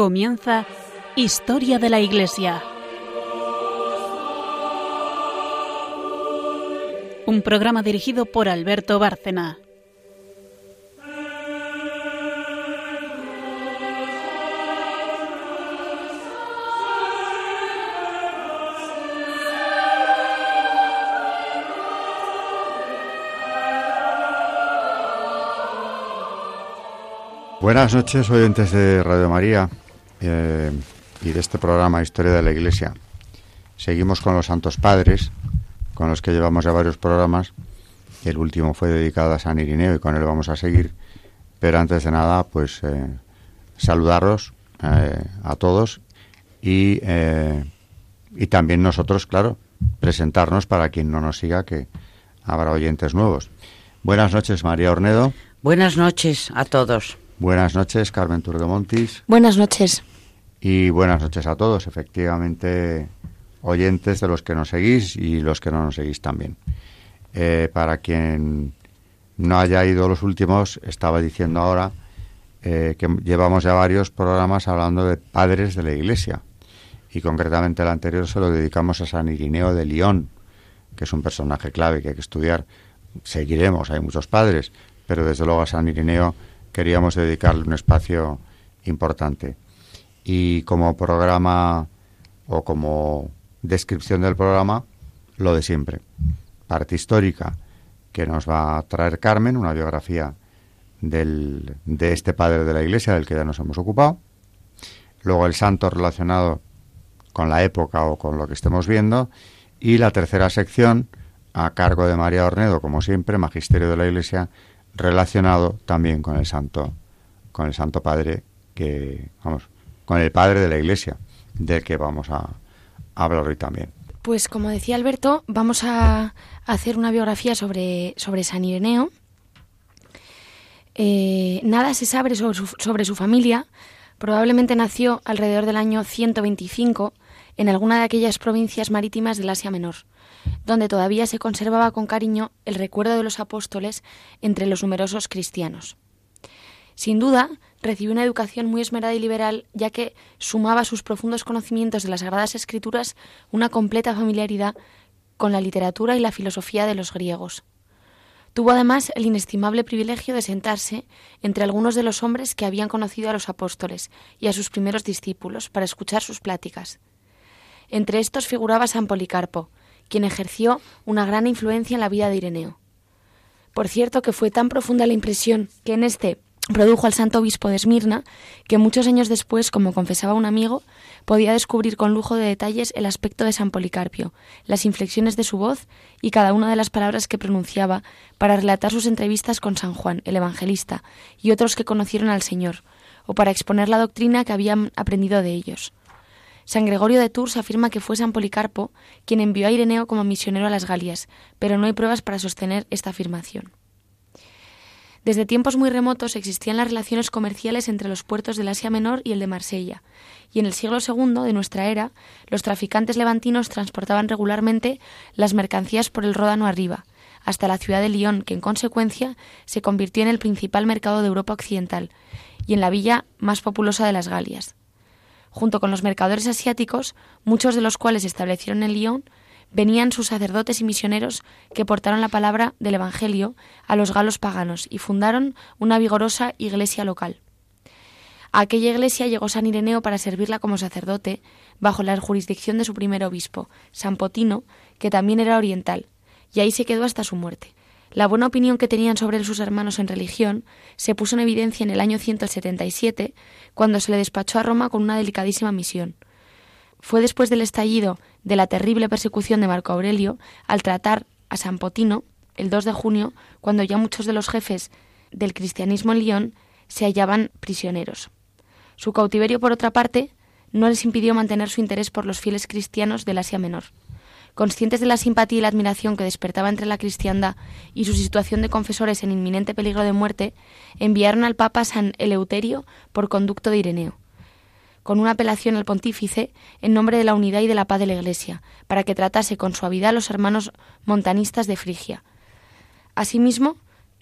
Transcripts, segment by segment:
Comienza Historia de la Iglesia. Un programa dirigido por Alberto Bárcena. Buenas noches, oyentes de Radio María eh, y de este programa Historia de la Iglesia. Seguimos con los Santos Padres, con los que llevamos ya varios programas. El último fue dedicado a San Irineo y con él vamos a seguir. Pero antes de nada, pues eh, saludarlos eh, a todos y, y también nosotros, claro, presentarnos para quien no nos siga, que habrá oyentes nuevos. Buenas noches, María Ornedo. Buenas noches a todos. Buenas noches, Carmen Turdemontis. Buenas noches. Y buenas noches a todos, efectivamente, oyentes de los que nos seguís y los que no nos seguís también. Eh, para quien no haya ido los últimos, estaba diciendo ahora eh, que llevamos ya varios programas hablando de padres de la Iglesia. Y concretamente el anterior se lo dedicamos a San Irineo de León, que es un personaje clave que hay que estudiar. Seguiremos, hay muchos padres, pero desde luego a San Irineo queríamos dedicarle un espacio importante. Y como programa o como descripción del programa, lo de siempre. Parte histórica que nos va a traer Carmen, una biografía del, de este padre de la Iglesia del que ya nos hemos ocupado. Luego el santo relacionado con la época o con lo que estemos viendo. Y la tercera sección, a cargo de María Ornedo, como siempre, Magisterio de la Iglesia, relacionado también con el santo con el santo padre que vamos con el padre de la iglesia del que vamos a, hablar hoy también. Pues como decía Alberto vamos a hacer una biografía sobre sobre San Ireneo. Eh, nada se sabe sobre su, sobre su familia. Probablemente nació alrededor del año 125 en alguna de aquellas provincias marítimas del Asia Menor donde todavía se conservaba con cariño el recuerdo de los apóstoles entre los numerosos cristianos. Sin duda, recibió una educación muy esmerada y liberal, ya que sumaba sus profundos conocimientos de las Sagradas Escrituras una completa familiaridad con la literatura y la filosofía de los griegos. Tuvo además el inestimable privilegio de sentarse entre algunos de los hombres que habían conocido a los apóstoles y a sus primeros discípulos para escuchar sus pláticas. Entre estos figuraba San Policarpo, quien ejerció una gran influencia en la vida de Ireneo. Por cierto que fue tan profunda la impresión que en este produjo al santo obispo de Esmirna, que muchos años después, como confesaba un amigo, podía descubrir con lujo de detalles el aspecto de San Policarpio, las inflexiones de su voz y cada una de las palabras que pronunciaba para relatar sus entrevistas con San Juan, el evangelista, y otros que conocieron al Señor, o para exponer la doctrina que habían aprendido de ellos. San Gregorio de Tours afirma que fue San Policarpo quien envió a Ireneo como misionero a las Galias, pero no hay pruebas para sostener esta afirmación. Desde tiempos muy remotos existían las relaciones comerciales entre los puertos del Asia Menor y el de Marsella, y en el siglo II de nuestra era, los traficantes levantinos transportaban regularmente las mercancías por el Ródano arriba, hasta la ciudad de Lyon, que en consecuencia se convirtió en el principal mercado de Europa occidental y en la villa más populosa de las Galias junto con los mercadores asiáticos, muchos de los cuales se establecieron en Lyon, venían sus sacerdotes y misioneros que portaron la palabra del Evangelio a los galos paganos y fundaron una vigorosa iglesia local. A aquella iglesia llegó San Ireneo para servirla como sacerdote, bajo la jurisdicción de su primer obispo, San Potino, que también era oriental, y ahí se quedó hasta su muerte. La buena opinión que tenían sobre sus hermanos en religión se puso en evidencia en el año 177, cuando se le despachó a Roma con una delicadísima misión. Fue después del estallido de la terrible persecución de Marco Aurelio, al tratar a San Potino, el 2 de junio, cuando ya muchos de los jefes del cristianismo en Lyon se hallaban prisioneros. Su cautiverio, por otra parte, no les impidió mantener su interés por los fieles cristianos del Asia Menor. Conscientes de la simpatía y la admiración que despertaba entre la cristiandad y su situación de confesores en inminente peligro de muerte, enviaron al Papa San Eleuterio por conducto de Ireneo, con una apelación al pontífice en nombre de la unidad y de la paz de la Iglesia, para que tratase con suavidad a los hermanos montanistas de Frigia. Asimismo,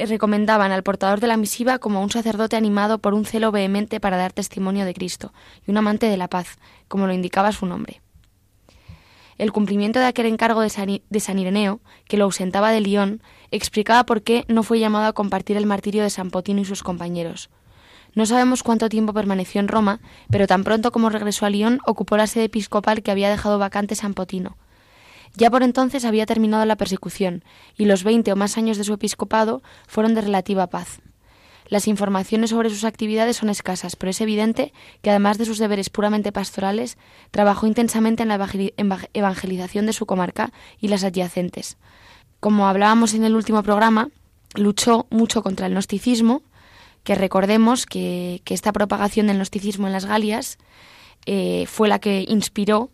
recomendaban al portador de la misiva como un sacerdote animado por un celo vehemente para dar testimonio de Cristo y un amante de la paz, como lo indicaba su nombre. El cumplimiento de aquel encargo de San, Ireneo, que lo ausentaba de Lyon, explicaba por qué no fue llamado a compartir el martirio de San Potino y sus compañeros. No sabemos cuánto tiempo permaneció en Roma, pero tan pronto como regresó a Lyon ocupó la sede episcopal que había dejado vacante San Potino. Ya por entonces había terminado la persecución, y los veinte o más años de su episcopado fueron de relativa paz. Las informaciones sobre sus actividades son escasas, pero es evidente que además de sus deberes puramente pastorales, trabajó intensamente en la evangelización de su comarca y las adyacentes. Como hablábamos en el último programa, luchó mucho contra el gnosticismo, que recordemos que, esta propagación del gnosticismo en las Galias eh, fue la que inspiró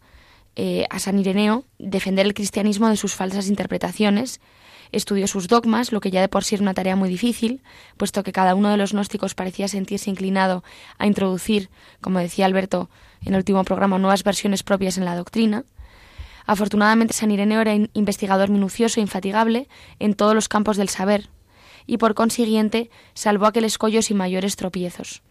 eh, a San Ireneo defender el cristianismo de sus falsas interpretaciones estudió sus dogmas, lo que ya de por sí era una tarea muy difícil, puesto que cada uno de los gnósticos parecía sentirse inclinado a introducir, como decía Alberto en el último programa, nuevas versiones propias en la doctrina. Afortunadamente, San Ireneo era investigador minucioso e infatigable en todos los campos del saber, y por consiguiente salvó aquel escollo sin mayores tropiezos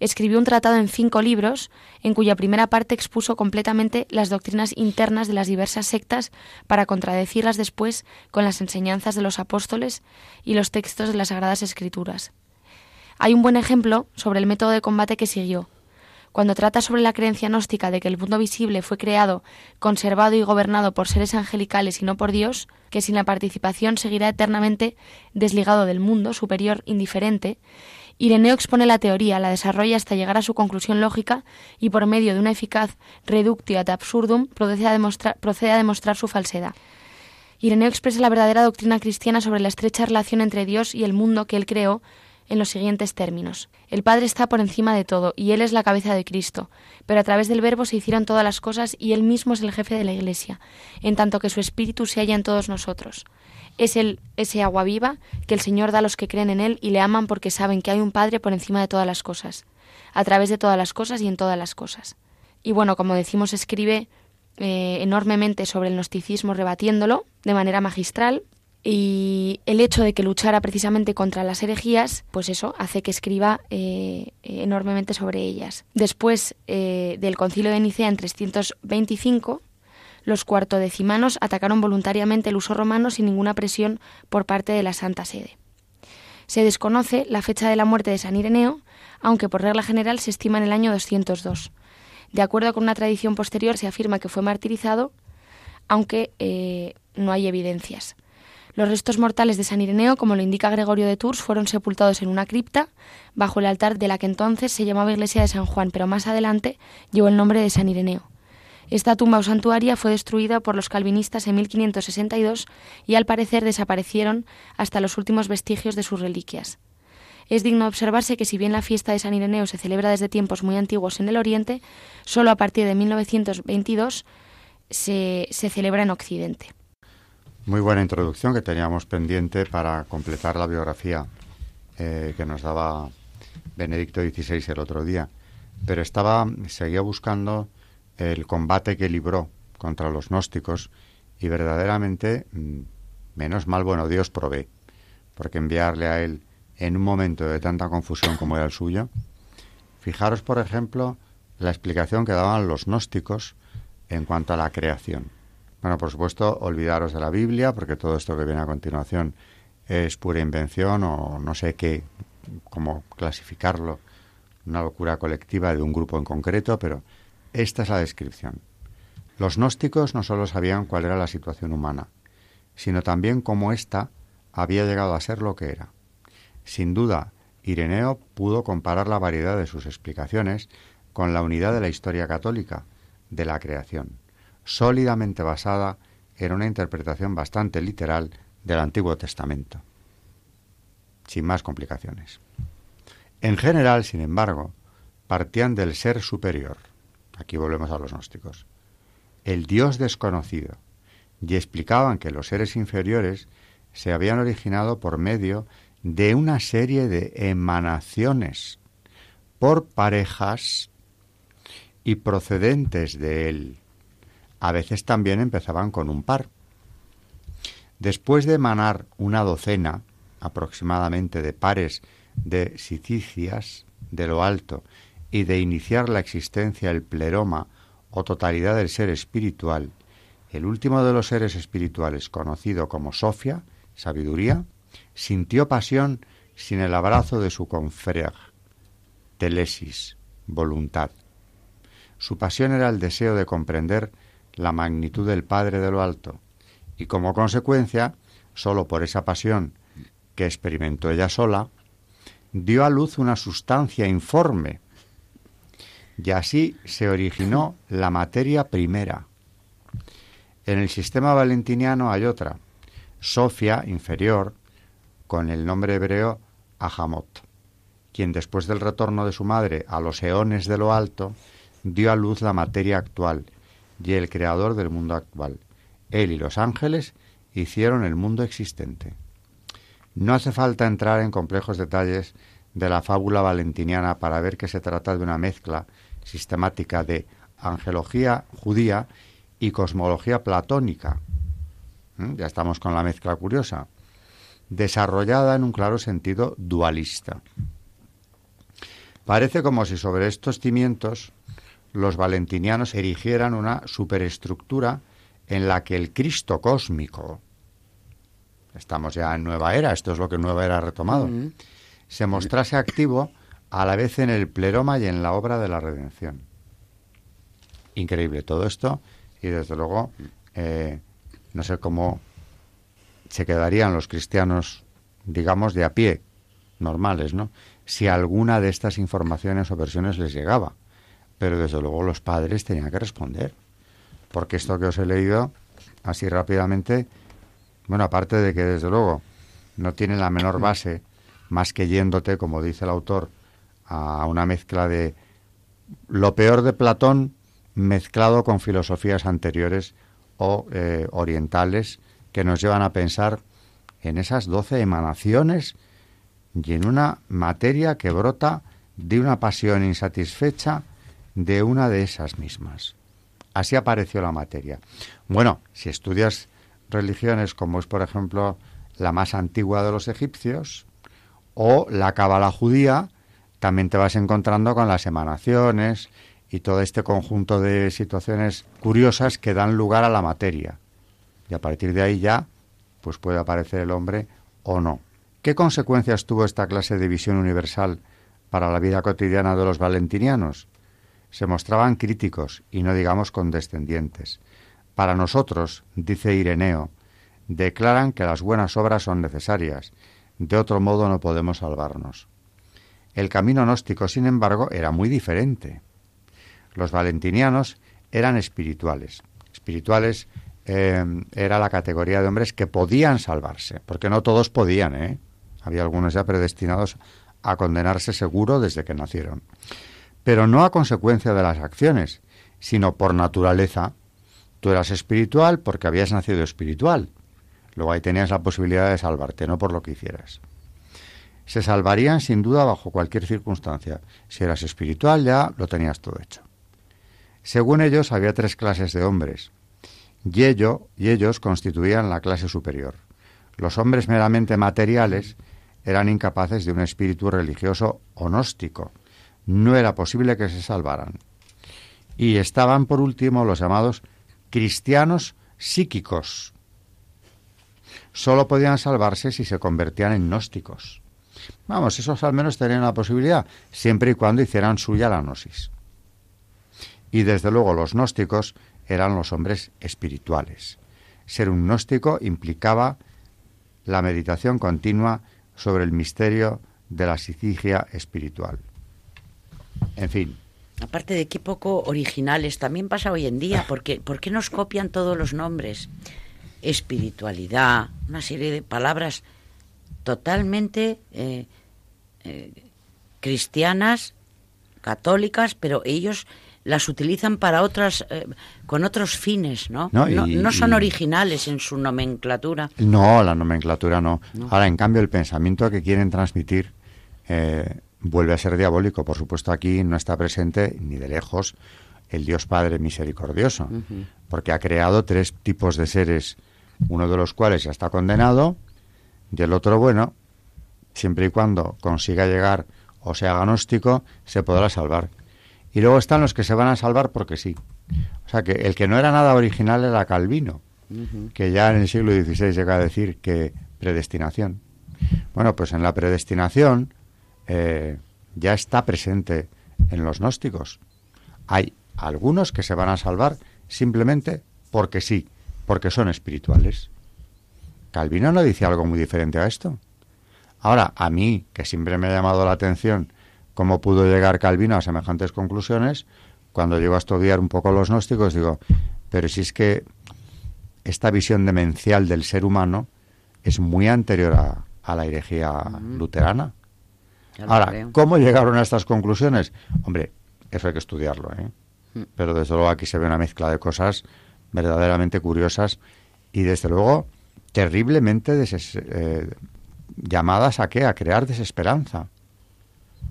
escribió un tratado en cinco libros, en cuya primera parte expuso completamente las doctrinas internas de las diversas sectas para contradecirlas después con las enseñanzas de los apóstoles y los textos de las Sagradas Escrituras. Hay un buen ejemplo sobre el método de combate que siguió. Cuando trata sobre la creencia gnóstica de que el mundo visible fue creado, conservado y gobernado por seres angelicales y no por Dios, que sin la participación seguirá eternamente desligado del mundo superior indiferente, Ireneo expone la teoría, la desarrolla hasta llegar a su conclusión lógica y por medio de una eficaz reductio ad absurdum procede a, demostrar, procede a demostrar su falsedad. Ireneo expresa la verdadera doctrina cristiana sobre la estrecha relación entre Dios y el mundo que él creó en los siguientes términos. El Padre está por encima de todo y Él es la cabeza de Cristo, pero a través del Verbo se hicieron todas las cosas y Él mismo es el jefe de la Iglesia, en tanto que su Espíritu se halla en todos nosotros es el, ese agua viva que el Señor da a los que creen en Él y le aman porque saben que hay un Padre por encima de todas las cosas, a través de todas las cosas y en todas las cosas. Y bueno, como decimos, escribe eh, enormemente sobre el gnosticismo, rebatiéndolo de manera magistral. Y el hecho de que luchara precisamente contra las herejías, pues eso hace que escriba eh, enormemente sobre ellas. Después eh, del concilio de Nicea en 325, los cuartodecimanos atacaron voluntariamente el uso romano sin ninguna presión por parte de la Santa Sede. Se desconoce la fecha de la muerte de San Ireneo, aunque por regla general se estima en el año 202. De acuerdo con una tradición posterior se afirma que fue martirizado, aunque eh, no hay evidencias. Los restos mortales de San Ireneo, como lo indica Gregorio de Tours, fueron sepultados en una cripta bajo el altar de la que entonces se llamaba Iglesia de San Juan, pero más adelante llevó el nombre de San Ireneo. Esta tumba o santuaria fue destruida por los calvinistas en 1562 y al parecer desaparecieron hasta los últimos vestigios de sus reliquias. Es digno observarse que si bien la fiesta de San Ireneo se celebra desde tiempos muy antiguos en el Oriente, solo a partir de 1922 se, se celebra en Occidente. Muy buena introducción que teníamos pendiente para completar la biografía eh, que nos daba Benedicto XVI el otro día. Pero estaba, seguía buscando el combate que libró contra los gnósticos y verdaderamente, mm, menos mal, bueno, Dios provee, porque enviarle a él en un momento de tanta confusión como era el suyo, fijaros, por ejemplo, la explicación que daban los gnósticos en cuanto a la creación. Bueno, por supuesto, olvidaros de la Biblia, porque todo esto que viene a continuación es pura invención o no sé qué, cómo clasificarlo, una locura colectiva de un grupo en concreto, pero esta es la descripción. Los gnósticos no solo sabían cuál era la situación humana, sino también cómo ésta había llegado a ser lo que era. Sin duda, Ireneo pudo comparar la variedad de sus explicaciones con la unidad de la historia católica de la creación, sólidamente basada en una interpretación bastante literal del Antiguo Testamento, sin más complicaciones. En general, sin embargo, partían del ser superior, Aquí volvemos a los gnósticos. El Dios desconocido. Y explicaban que los seres inferiores se habían originado por medio de una serie de emanaciones por parejas y procedentes de él. A veces también empezaban con un par. Después de emanar una docena, aproximadamente de pares de sicicias de lo alto y de iniciar la existencia el pleroma o totalidad del ser espiritual, el último de los seres espirituales, conocido como Sofia, sabiduría, sintió pasión sin el abrazo de su confreg, telesis, voluntad. Su pasión era el deseo de comprender la magnitud del Padre de lo alto, y como consecuencia, sólo por esa pasión que experimentó ella sola, dio a luz una sustancia informe, y así se originó la materia primera. En el sistema valentiniano hay otra, Sofia inferior, con el nombre hebreo Ahamot, quien después del retorno de su madre a los eones de lo alto, dio a luz la materia actual y el creador del mundo actual. Él y los ángeles hicieron el mundo existente. No hace falta entrar en complejos detalles de la fábula valentiniana para ver que se trata de una mezcla sistemática de angelología judía y cosmología platónica. ¿Mm? Ya estamos con la mezcla curiosa, desarrollada en un claro sentido dualista. Parece como si sobre estos cimientos los valentinianos erigieran una superestructura en la que el Cristo cósmico, estamos ya en nueva era, esto es lo que nueva era ha retomado, se mostrase activo a la vez en el pleroma y en la obra de la redención. Increíble todo esto y desde luego eh, no sé cómo se quedarían los cristianos, digamos, de a pie, normales, ¿no? Si alguna de estas informaciones o versiones les llegaba. Pero desde luego los padres tenían que responder. Porque esto que os he leído, así rápidamente, bueno, aparte de que desde luego no tiene la menor base, más que yéndote, como dice el autor, a una mezcla de lo peor de Platón mezclado con filosofías anteriores o eh, orientales que nos llevan a pensar en esas doce emanaciones y en una materia que brota de una pasión insatisfecha de una de esas mismas. Así apareció la materia. Bueno, si estudias religiones como es, por ejemplo, la más antigua de los egipcios o la cábala judía, también te vas encontrando con las emanaciones y todo este conjunto de situaciones curiosas que dan lugar a la materia. Y a partir de ahí ya, pues puede aparecer el hombre o no. ¿Qué consecuencias tuvo esta clase de visión universal para la vida cotidiana de los valentinianos? Se mostraban críticos y no digamos condescendientes. Para nosotros, dice Ireneo, declaran que las buenas obras son necesarias, de otro modo no podemos salvarnos. El camino gnóstico, sin embargo, era muy diferente. Los valentinianos eran espirituales. Espirituales eh, era la categoría de hombres que podían salvarse, porque no todos podían, ¿eh? Había algunos ya predestinados a condenarse seguro desde que nacieron. Pero no a consecuencia de las acciones, sino por naturaleza. Tú eras espiritual porque habías nacido espiritual. Luego ahí tenías la posibilidad de salvarte, no por lo que hicieras. Se salvarían sin duda bajo cualquier circunstancia. Si eras espiritual ya lo tenías todo hecho. Según ellos, había tres clases de hombres, y, y ellos constituían la clase superior. Los hombres meramente materiales eran incapaces de un espíritu religioso o gnóstico. No era posible que se salvaran. Y estaban, por último, los llamados cristianos psíquicos. Solo podían salvarse si se convertían en gnósticos. Vamos, esos al menos tenían la posibilidad, siempre y cuando hicieran suya la gnosis y desde luego los gnósticos eran los hombres espirituales. Ser un gnóstico implicaba la meditación continua sobre el misterio de la sicigia espiritual. En fin. Aparte de qué poco originales, también pasa hoy en día, porque ¿por qué nos copian todos los nombres? Espiritualidad, una serie de palabras totalmente eh, eh, cristianas, católicas, pero ellos las utilizan para otras, eh, con otros fines, ¿no? No, son originales en su nomenclatura. No, la nomenclatura no. Ahora, en cambio, el pensamiento que quieren transmitir eh, vuelve a ser diabólico. Por supuesto, aquí no está presente ni de lejos el Dios Padre misericordioso, porque ha creado tres tipos de seres, uno de los cuales ya está condenado y el otro, bueno, siempre y cuando consiga llegar o sea agnóstico, se podrá salvar. Y luego están los que se van a salvar porque sí. O sea que el que no era nada original era Calvino, que ya en el siglo XVI llega a decir que predestinación. Bueno, pues en la predestinación eh, ya está presente en los gnósticos. Hay algunos que se van a salvar simplemente porque sí, porque son espirituales. Calvino no dice algo muy diferente a esto. Ahora, a mí, que siempre me ha llamado la atención cómo pudo llegar Calvino a semejantes conclusiones, cuando llego a estudiar un poco los gnósticos, digo, pero si es que esta visión demencial del ser humano es muy anterior a, la herejía luterana. Ahora, ¿cómo llegaron a estas conclusiones? Hombre, eso hay que estudiarlo, ¿eh? Mm. Pero desde luego aquí se ve una mezcla de cosas verdaderamente curiosas y desde luego terriblemente eh, llamadas a qué? A crear desesperanza.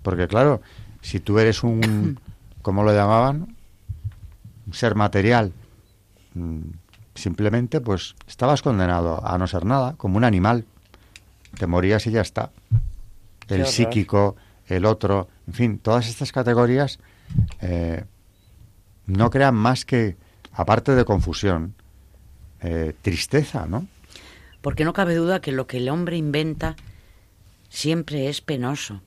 Porque claro, si tú eres un, ¿cómo lo llamaban? Un ser material, mm, simplemente pues estabas condenado a no ser nada, como un animal. Te morías y ya está. El psíquico, el otro, en fin, todas estas categorías eh, no crean más que, aparte de confusión, eh, tristeza, ¿no? Porque no cabe duda que lo que el hombre inventa siempre es penoso.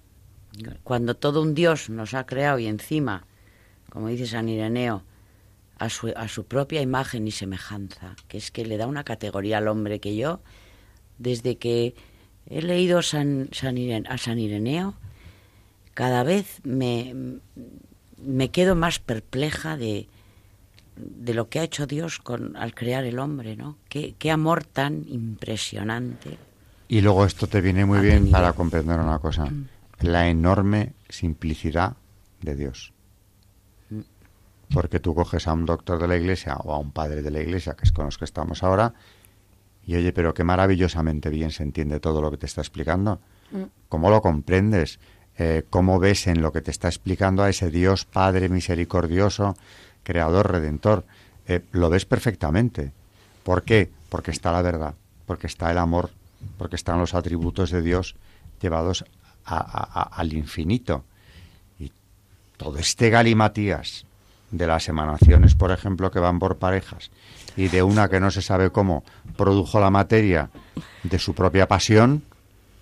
Cuando todo un Dios nos ha creado y encima, como dice San Ireneo, a su, propia imagen y semejanza, que es que le da una categoría al hombre que yo, desde que he leído a San Ireneo, cada vez me, me quedo más perpleja de, de lo que ha hecho Dios con, al crear el hombre, ¿no? Qué, qué amor tan impresionante. Y luego esto te viene muy bien para comprender una cosa, mm. la enorme simplicidad de Dios. Mm. Porque tú coges a un doctor de la iglesia o a un padre de la iglesia, que es con los que estamos ahora, y oye, pero qué maravillosamente bien se entiende todo lo que te está explicando. Mm. ¿Cómo lo comprendes? Eh, ¿Cómo ves en lo que te está explicando a ese Dios Padre misericordioso creador, redentor, eh, lo ves perfectamente. ¿Por qué? Porque está la verdad, porque está el amor, porque están los atributos de Dios llevados al infinito. Y todo este galimatías de las emanaciones, por ejemplo, que van por parejas, y de una que no se sabe cómo produjo la materia de su propia pasión,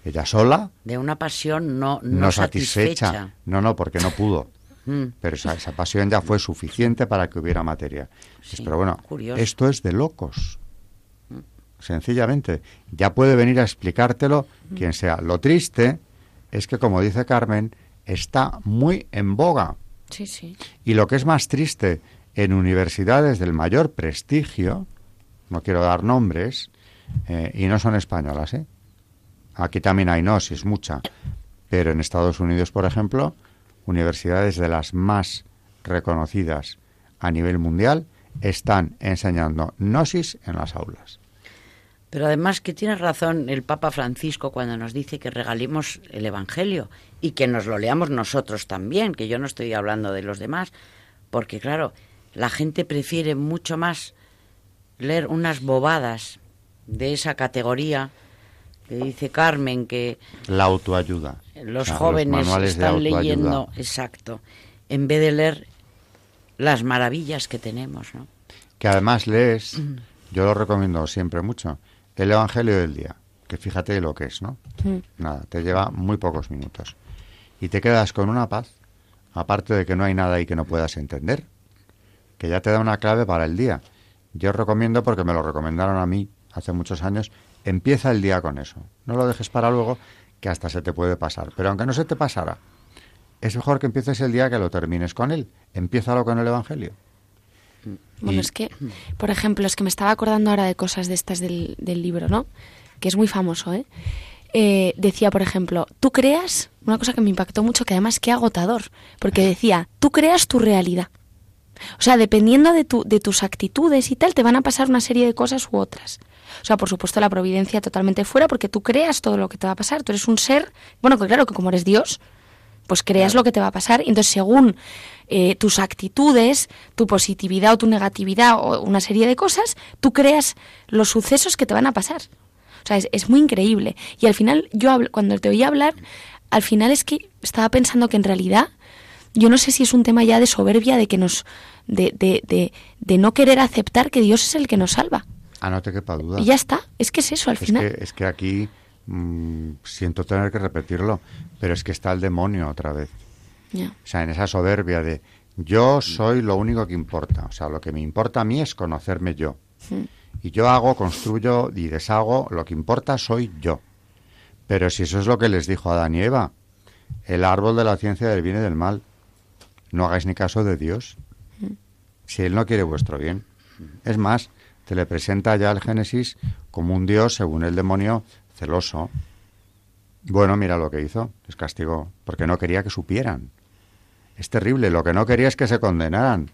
ella sola. De una pasión no, no, satisfecha. No, no, porque no pudo. Mm. Pero esa, pasión ya fue suficiente para que hubiera materia. pero bueno, esto es de locos. Mm. Sencillamente. Ya puede venir a explicártelo mm. quien sea. Lo triste es que, como dice Carmen, está muy en boga. Sí, sí. Y lo que es más triste, en universidades del mayor prestigio, no quiero dar nombres, eh, y no son españolas, ¿eh? Aquí también hay gnosis, mucha. Pero en Estados Unidos, por ejemplo, universidades de las más reconocidas a nivel mundial están enseñando gnosis en las aulas. Pero además que tiene razón el Papa Francisco cuando nos dice que regalemos el Evangelio y que nos lo leamos nosotros también, que yo no estoy hablando de los demás, porque claro, la gente prefiere mucho más leer unas bobadas de esa categoría que dice Carmen que la autoayuda. los jóvenes están leyendo exacto en vez de leer las maravillas que tenemos no que además lees yo lo recomiendo siempre mucho el Evangelio del día que fíjate lo que es no nada te lleva muy pocos minutos. Y te quedas con una paz aparte de que no hay nada ahí que no puedas entender que ya te da una clave para el día. Yo recomiendo porque me lo recomendaron a mí hace muchos años Empieza el día con eso. No lo dejes para luego, que hasta se te puede pasar. Pero aunque no se te pasara, es mejor que empieces el día que lo termines con él. Empiézalo con el Evangelio. Bueno, es que, por ejemplo, es que me estaba acordando ahora de cosas de estas del, libro, ¿no? Que es muy famoso, ¿eh? ¿eh? Decía, por ejemplo, tú creas, una cosa que me impactó mucho, que además qué agotador, porque decía, tú creas tu realidad. O sea, dependiendo de, tu, de tus actitudes y tal, te van a pasar una serie de cosas u otras. O sea, por supuesto, la providencia totalmente fuera, porque tú creas todo lo que te va a pasar. Tú eres un ser, bueno, que claro que como eres Dios, pues creas lo que te va a pasar. Y entonces, según eh, tus actitudes, tu positividad o tu negatividad o una serie de cosas, tú creas los sucesos que te van a pasar. O sea, es, muy increíble. Y al final, yo hablo, cuando te oí hablar, al final es que estaba pensando que en realidad, yo no sé si es un tema ya de soberbia, de que nos, de, de, de, de no querer aceptar que Dios es el que nos salva. Ah, no te quepa duda. Y ya está, es que es eso al final. es que aquí mm, siento tener que repetirlo, pero es que está el demonio otra vez. O sea, en esa soberbia de yo soy lo único que importa. O sea, lo que me importa a mí es conocerme yo. Y yo hago, construyo y deshago, lo que importa soy yo. Pero si eso es lo que les dijo Adán y Eva, el árbol de la ciencia del bien y del mal, no hagáis ni caso de Dios. Si Él no quiere vuestro bien. Es más, te le presenta ya el Génesis como un Dios, según el demonio, celoso. Bueno, mira lo que hizo, les castigó, porque no quería que supieran. Es terrible, lo que no quería es que se condenaran,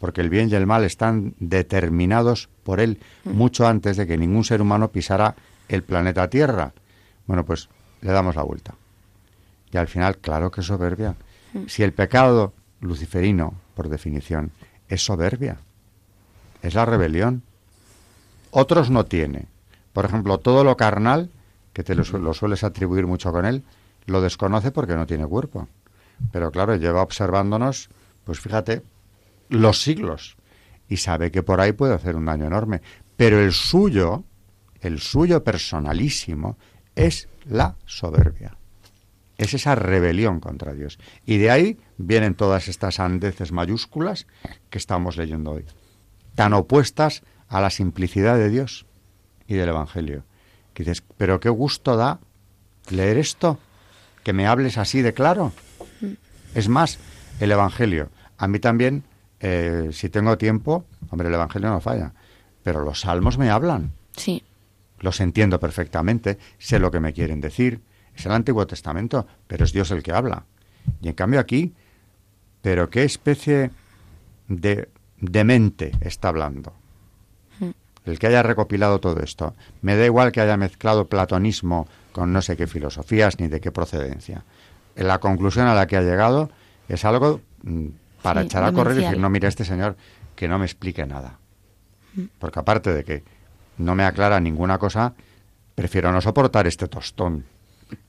porque el bien y el mal están determinados por él mm. mucho antes de que ningún ser humano pisara el planeta Tierra. Bueno, pues le damos la vuelta. Y al final, claro que es soberbia. Mm. Si el pecado luciferino, por definición, es soberbia, es la rebelión. Otros no tiene. Por ejemplo, todo lo carnal, que te lo, sueles atribuir mucho con él, lo desconoce porque no tiene cuerpo. Pero claro, lleva observándonos, pues fíjate, los siglos y sabe que por ahí puede hacer un daño enorme. Pero el suyo, el suyo personalísimo, es la soberbia. Es esa rebelión contra Dios. Y de ahí vienen todas estas andeces mayúsculas que estamos leyendo hoy, tan opuestas a la simplicidad de Dios y del Evangelio. Que dices, pero qué gusto da leer esto, que me hables así de claro. Es más, el Evangelio. A mí también, eh, si tengo tiempo, hombre, el Evangelio no falla, pero los salmos me hablan. Sí. Los entiendo perfectamente, sé lo que me quieren decir. Es el Antiguo Testamento, pero es Dios el que habla. Y en cambio aquí, pero qué especie de, de mente está hablando. Mm. El que haya recopilado todo esto. Me da igual que haya mezclado platonismo con no sé qué filosofías ni de qué procedencia la conclusión a la que ha llegado es algo mm, para echar a correr y decir, no, mire, este señor que no me explique nada. Mm. Porque aparte de que no me aclara ninguna cosa, prefiero no soportar este tostón,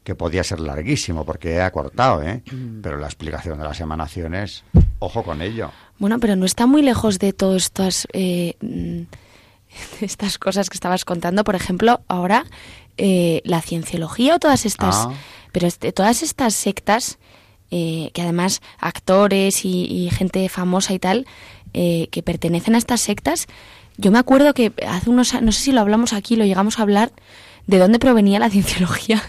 que podía ser larguísimo, porque he acortado, ¿eh? Mm. Pero la explicación de las emanaciones, ojo con ello. Bueno, pero no está muy lejos de todas estas, eh, estas cosas que estabas contando. Por ejemplo, ahora eh, la cienciología o todas estas... Ah. Pero este, todas estas sectas, eh, que además actores y, gente famosa y tal, eh, que pertenecen a estas sectas, yo me acuerdo que hace unos no sé si lo hablamos aquí, lo llegamos a hablar, de dónde provenía la cienciología.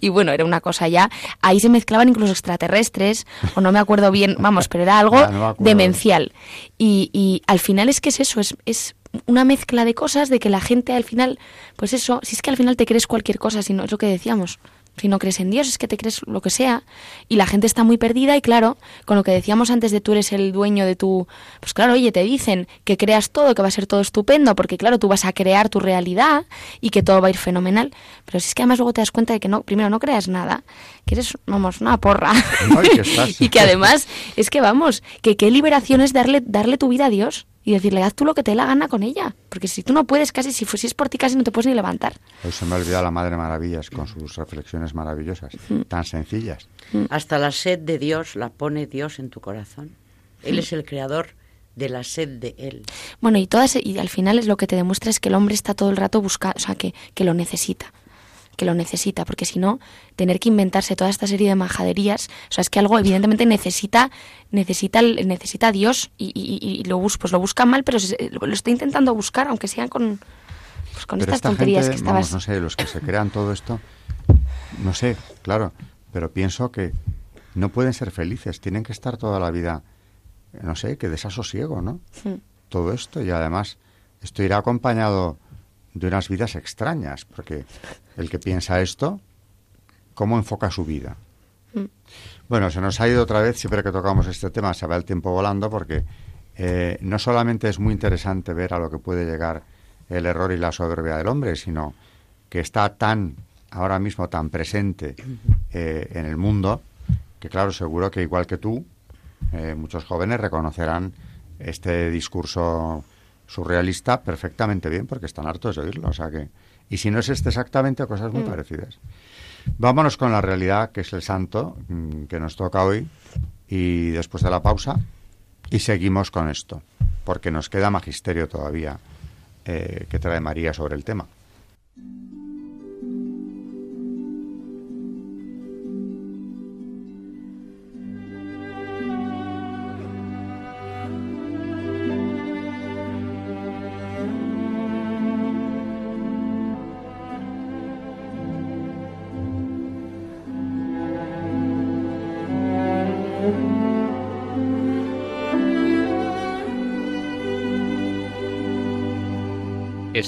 y bueno, era una cosa ya. Ahí se mezclaban incluso extraterrestres, o no me acuerdo bien, vamos, pero era algo demencial. Y, y, al final es que es eso, es, es una mezcla de cosas de que la gente al final, pues eso, si es que al final te crees cualquier cosa, si no es lo que decíamos, si no crees en Dios, es que te crees lo que sea. Y la gente está muy perdida y claro, con lo que decíamos antes de tú eres el dueño de tu... Pues claro, oye, te dicen que creas todo, que va a ser todo estupendo, porque claro, tú vas a crear tu realidad y que todo va a ir fenomenal. Pero si es que además luego te das cuenta de que no, primero no creas nada, que eres, vamos, una porra. y que además es que vamos, que qué liberación es darle, darle tu vida a Dios y decirle, haz tú lo que te dé la gana con ella. Porque si tú no puedes, casi, si, si es por ti, casi no te puedes ni levantar. Hoy se me ha olvidado la Madre Maravillas con sus reflexiones maravillosas, mm. tan sencillas. Mm. Hasta la sed de Dios la pone Dios en tu corazón. Él es el creador de la sed de Él. Bueno, y, todas, y al final es lo que te demuestra es que el hombre está todo el rato buscando, o sea, que, que lo necesita que lo necesita, porque si no, tener que inventarse toda esta serie de majaderías, o sea, es que algo evidentemente necesita, necesita, necesita a Dios y, lo, bus, pues lo busca mal, pero lo está intentando buscar, aunque sean con, pues con estas tonterías que estabas... no sé, los que se crean todo esto, no sé, claro, pero pienso que no pueden ser felices, tienen que estar toda la vida, no sé, que desasosiego, ¿no? Hmm. Todo esto y además esto irá acompañado de unas vidas extrañas, porque el que piensa esto, ¿cómo enfoca su vida? Mm. Bueno, se nos ha ido otra vez, siempre que tocamos este tema se va el tiempo volando, porque eh, no solamente es muy interesante ver a lo que puede llegar el error y la soberbia del hombre, sino que está tan, ahora mismo tan presente eh, en el mundo, que claro, seguro que igual que tú, eh, muchos jóvenes reconocerán este discurso surrealista perfectamente bien porque están hartos de oírlo. O sea que Y si no es este exactamente, cosas muy Mm. parecidas. Vámonos con la realidad, que es el santo mm, que nos toca hoy, y después de la pausa, y seguimos con esto, porque nos queda magisterio todavía eh, que trae María sobre el tema.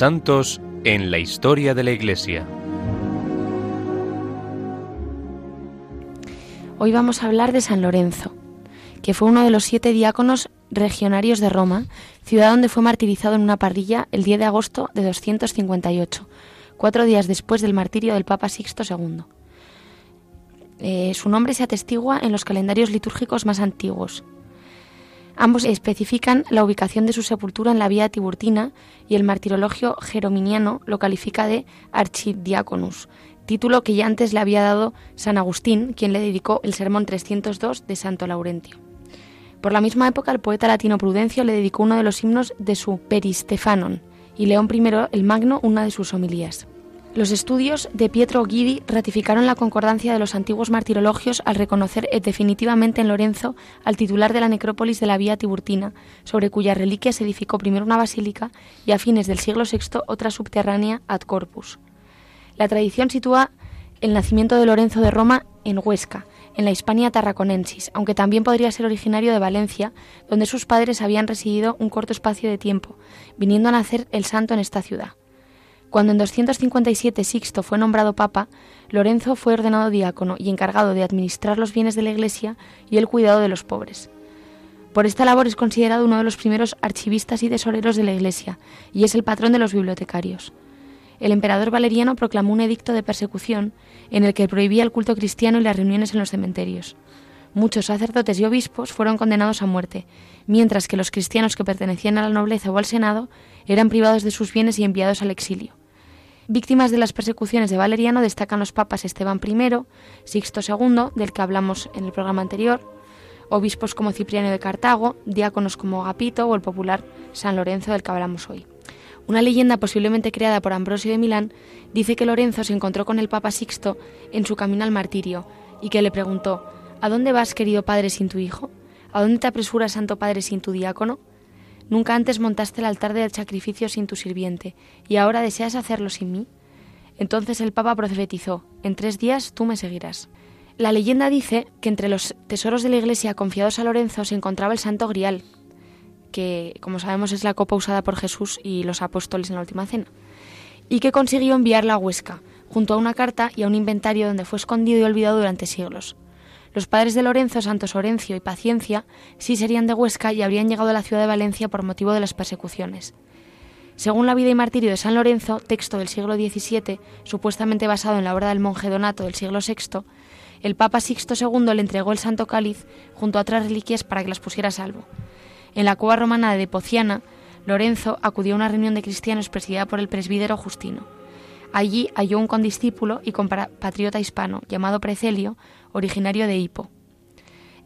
Santos en la historia de la Iglesia. Hoy vamos a hablar de San Lorenzo, que fue uno de los siete diáconos regionarios de Roma, ciudad donde fue martirizado en una parrilla el 10 de agosto de 258, cuatro días después del martirio del Papa Sixto II. Eh, su nombre se atestigua en los calendarios litúrgicos más antiguos. Ambos especifican la ubicación de su sepultura en la vía tiburtina y el martirologio jerominiano lo califica de archidiaconus, título que ya antes le había dado San Agustín, quien le dedicó el sermón 302 de Santo Laurentio. Por la misma época, el poeta latino Prudencio le dedicó uno de los himnos de su Peristefanon y León I el Magno una de sus homilías. Los estudios de Pietro Guidi ratificaron la concordancia de los antiguos martirologios al reconocer definitivamente en Lorenzo al titular de la necrópolis de la Vía Tiburtina, sobre cuya reliquia se edificó primero una basílica y a fines del siglo VI otra subterránea ad corpus. La tradición sitúa el nacimiento de Lorenzo de Roma en Huesca, en la Hispania tarraconensis, aunque también podría ser originario de Valencia, donde sus padres habían residido un corto espacio de tiempo, viniendo a nacer el santo en esta ciudad. Cuando en 257 Sixto fue nombrado papa, Lorenzo fue ordenado diácono y encargado de administrar los bienes de la Iglesia y el cuidado de los pobres. Por esta labor es considerado uno de los primeros archivistas y tesoreros de la Iglesia y es el patrón de los bibliotecarios. El emperador Valeriano proclamó un edicto de persecución en el que prohibía el culto cristiano y las reuniones en los cementerios. Muchos sacerdotes y obispos fueron condenados a muerte, mientras que los cristianos que pertenecían a la nobleza o al Senado eran privados de sus bienes y enviados al exilio. Víctimas de las persecuciones de Valeriano destacan los papas Esteban I, Sixto II, del que hablamos en el programa anterior, obispos como Cipriano de Cartago, diáconos como Agapito o el popular San Lorenzo del que hablamos hoy. Una leyenda posiblemente creada por Ambrosio de Milán dice que Lorenzo se encontró con el Papa Sixto en su camino al martirio y que le preguntó ¿A dónde vas, querido Padre, sin tu hijo? ¿A dónde te apresuras, Santo Padre, sin tu diácono? Nunca antes montaste el altar del sacrificio sin tu sirviente, y ahora deseas hacerlo sin mí. Entonces el Papa profetizó, en tres días tú me seguirás. La leyenda dice que entre los tesoros de la Iglesia confiados a Lorenzo se encontraba el Santo Grial, que como sabemos es la copa usada por Jesús y los apóstoles en la Última Cena, y que consiguió enviarla a Huesca, junto a una carta y a un inventario donde fue escondido y olvidado durante siglos. Los padres de Lorenzo, Santos Orencio y Paciencia, sí serían de Huesca y habrían llegado a la ciudad de Valencia por motivo de las persecuciones. Según la vida y martirio de San Lorenzo, texto del siglo XVII, supuestamente basado en la obra del monje Donato del siglo VI, el Papa Sixto II le entregó el Santo Cáliz junto a otras reliquias para que las pusiera a salvo. En la cueva romana de Pociana, Lorenzo acudió a una reunión de cristianos presidida por el presbítero Justino. Allí halló un condiscípulo y compatriota hispano llamado Precelio, originario de Hipo,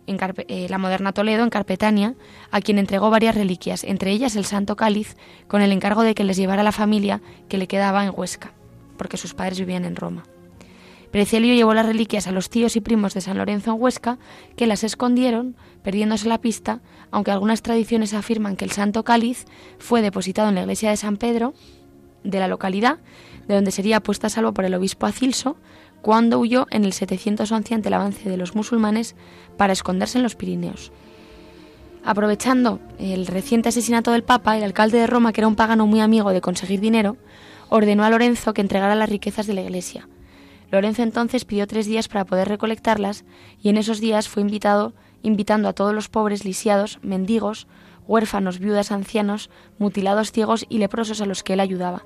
en eh, la moderna Toledo, en Carpetania, a quien entregó varias reliquias, entre ellas el Santo Cáliz, con el encargo de que les llevara la familia que le quedaba en Huesca, porque sus padres vivían en Roma. Precelio llevó las reliquias a los tíos y primos de San Lorenzo en Huesca, que las escondieron, perdiéndose la pista, aunque algunas tradiciones afirman que el Santo Cáliz fue depositado en la iglesia de San Pedro, de la localidad, de donde sería puesta a salvo por el obispo Acilso, cuando huyó en el 711 ante el avance de los musulmanes para esconderse en los Pirineos. Aprovechando el reciente asesinato del Papa, el alcalde de Roma, que era un pagano muy amigo de conseguir dinero, ordenó a Lorenzo que entregara las riquezas de la iglesia. Lorenzo entonces pidió tres días para poder recolectarlas y en esos días fue invitado, invitando a todos los pobres lisiados, mendigos, huérfanos, viudas, ancianos, mutilados ciegos y leprosos a los que él ayudaba.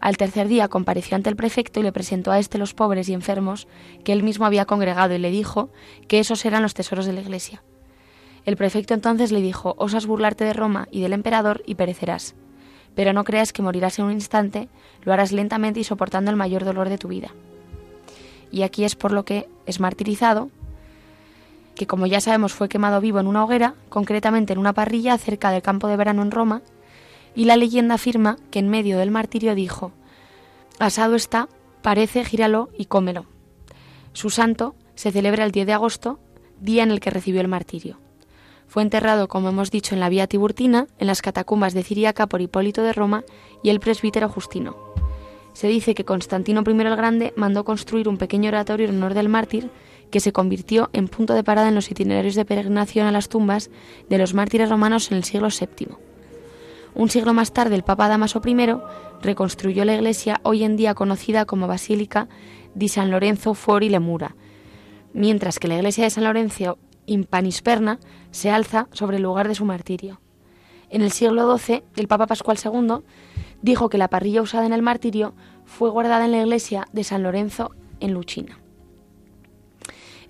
Al tercer día compareció ante el prefecto y le presentó a éste los pobres y enfermos que él mismo había congregado y le dijo que esos eran los tesoros de la iglesia. El prefecto entonces le dijo, osas burlarte de Roma y del emperador y perecerás. Pero no creas que morirás en un instante, lo harás lentamente y soportando el mayor dolor de tu vida. Y aquí es por lo que es martirizado, que como ya sabemos fue quemado vivo en una hoguera, concretamente en una parrilla cerca del campo de verano en Roma, y la leyenda afirma que en medio del martirio dijo, asado está, parece, gíralo y cómelo. Su santo se celebra el 10 de agosto, día en el que recibió el martirio. Fue enterrado, como hemos dicho, en la Vía Tiburtina, en las catacumbas de Ciriaca por Hipólito de Roma y el presbítero Justino. Se dice que Constantino I el Grande mandó construir un pequeño oratorio en honor del mártir que se convirtió en punto de parada en los itinerarios de peregrinación a las tumbas de los mártires romanos en el siglo VII. Un siglo más tarde, el Papa Damaso I reconstruyó la iglesia hoy en día conocida como Basílica di San Lorenzo fuori le mura, mientras que la iglesia de San Lorenzo in Panisperna se alza sobre el lugar de su martirio. En el siglo XII, el Papa Pascual II dijo que la parrilla usada en el martirio fue guardada en la iglesia de San Lorenzo en Luchina.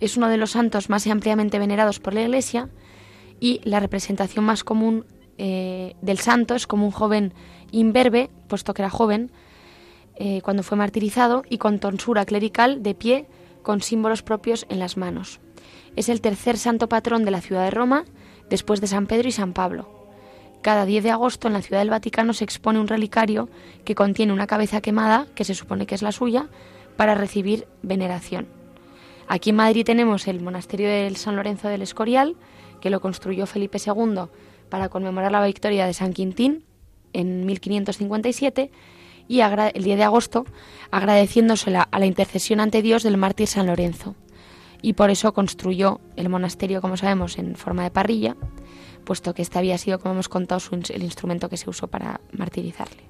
Es uno de los santos más ampliamente venerados por la iglesia y la representación más común eh, del santo es como un joven imberbe, puesto que era joven, eh, cuando fue martirizado, y con tonsura clerical de pie, con símbolos propios en las manos. Es el tercer santo patrón de la ciudad de Roma, después de San Pedro y San Pablo. Cada 10 de agosto en la ciudad del Vaticano se expone un relicario que contiene una cabeza quemada, que se supone que es la suya, para recibir veneración. Aquí en Madrid tenemos el monasterio del San Lorenzo del Escorial, que lo construyó Felipe II para conmemorar la victoria de San Quintín en 1557 y el 10 de agosto agradeciéndosela a la intercesión ante Dios del mártir San Lorenzo. Y por eso construyó el monasterio, como sabemos, en forma de parrilla, puesto que este había sido, como hemos contado, el instrumento que se usó para martirizarle.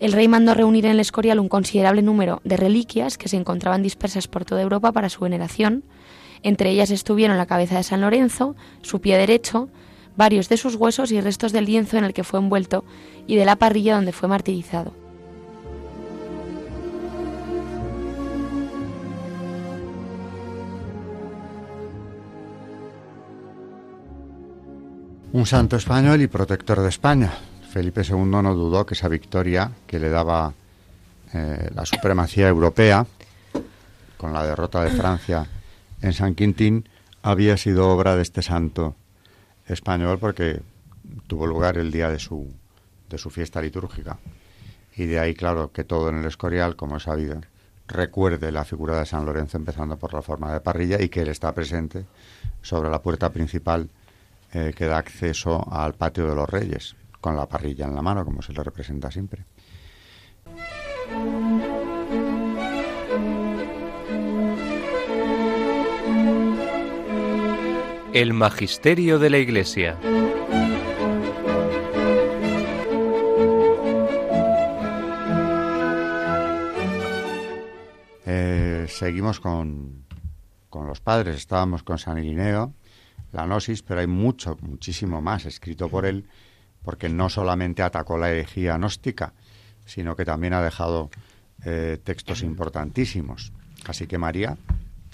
El rey mandó reunir en el Escorial un considerable número de reliquias que se encontraban dispersas por toda Europa para su veneración. Entre ellas estuvieron la cabeza de San Lorenzo, su pie derecho, varios de sus huesos y restos del lienzo en el que fue envuelto y de la parrilla donde fue martirizado. Un santo español y protector de España. Felipe II no dudó que esa victoria que le daba eh, la supremacía europea con la derrota de Francia en San Quintín había sido obra de este santo español porque tuvo lugar el día de su, de su fiesta litúrgica. Y de ahí, claro, que todo en el Escorial, como es sabido, recuerde la figura de San Lorenzo empezando por la forma de parrilla y que él está presente sobre la puerta principal eh, que da acceso al patio de los reyes, con la parrilla en la mano, como se le representa siempre. El Magisterio de la Iglesia. Eh, seguimos con, con los padres, estábamos con San Irineo, la Gnosis, pero hay mucho, muchísimo más escrito por él, porque no solamente atacó la herejía gnóstica, sino que también ha dejado eh, textos importantísimos. Así que María,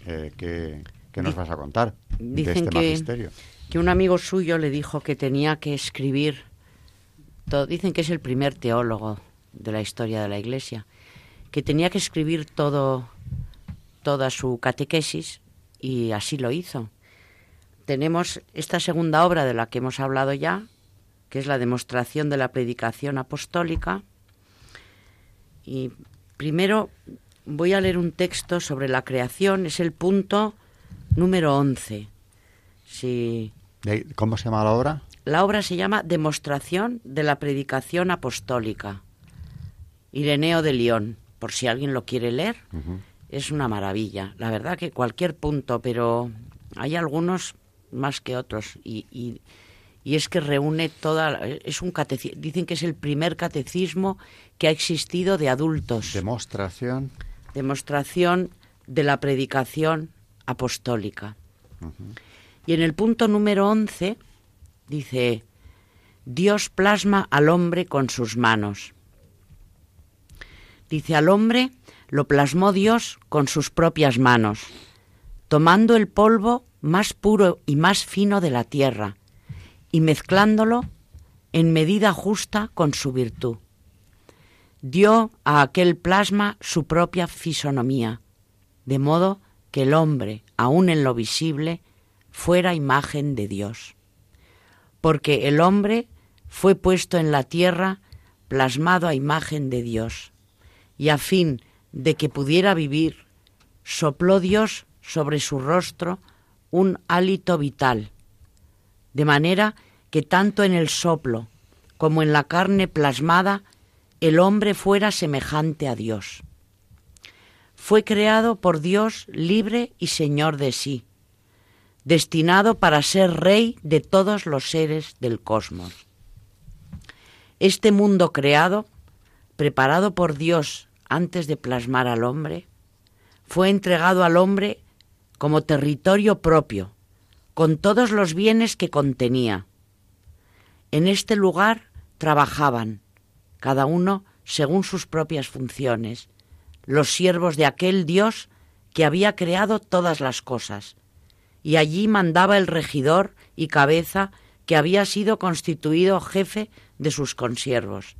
eh, que ¿Qué nos vas a contar Dicen de este que, magisterio? Que un amigo suyo le dijo que tenía que escribir. Todo, dicen que es el primer teólogo de la historia de la Iglesia, que tenía que escribir todo, toda su catequesis y así lo hizo. Tenemos esta segunda obra de la que hemos hablado ya, que es la demostración de la predicación apostólica. Y primero voy a leer un texto sobre la creación, es el punto número 11. Sí. ¿Cómo se llama la obra? La obra se llama Demostración de la Predicación Apostólica. Ireneo de León, por si alguien lo quiere leer. es una maravilla. La verdad que cualquier punto, pero hay algunos más que otros y, y, es que reúne toda es un dicen que es el primer catecismo que ha existido de adultos. Demostración. Demostración de la predicación apostólica. Y en el punto número 11 dice, Dios plasma al hombre con sus manos. Dice, al hombre lo plasmó Dios con sus propias manos, tomando el polvo más puro y más fino de la tierra y mezclándolo en medida justa con su virtud. Dio a aquel plasma su propia fisonomía, de modo que el hombre, aun en lo visible, fuera imagen de Dios. Porque el hombre fue puesto en la tierra plasmado a imagen de Dios, y a fin de que pudiera vivir, sopló Dios sobre su rostro un hálito vital, de manera que tanto en el soplo como en la carne plasmada el hombre fuera semejante a Dios. Fue creado por Dios libre y señor de sí, destinado para ser rey de todos los seres del cosmos. Este mundo creado, preparado por Dios antes de plasmar al hombre, fue entregado al hombre como territorio propio, con todos los bienes que contenía. En este lugar trabajaban, cada uno según sus propias funciones, los siervos de aquel Dios que había creado todas las cosas, y allí mandaba el regidor y cabeza que había sido constituido jefe de sus consiervos.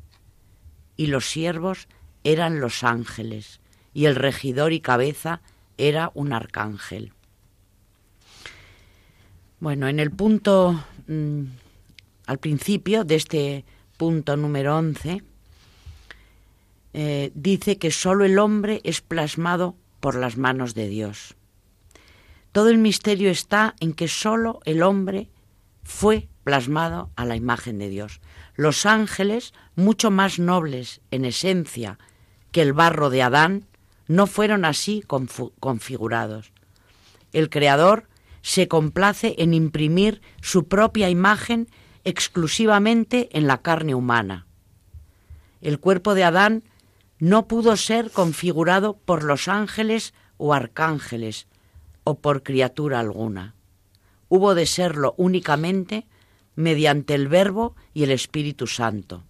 Y los siervos eran los ángeles, y el regidor y cabeza era un arcángel. Bueno, en el punto, mm, al principio de este punto número 11, eh, dice que sólo el hombre es plasmado por las manos de Dios. Todo el misterio está en que sólo el hombre fue plasmado a la imagen de Dios. Los ángeles, mucho más nobles en esencia que el barro de Adán, no fueron así configurados. El Creador se complace en imprimir su propia imagen exclusivamente en la carne humana. El cuerpo de Adán no pudo ser configurado por los ángeles o arcángeles o por criatura alguna. Hubo de serlo únicamente mediante el Verbo y el Espíritu Santo.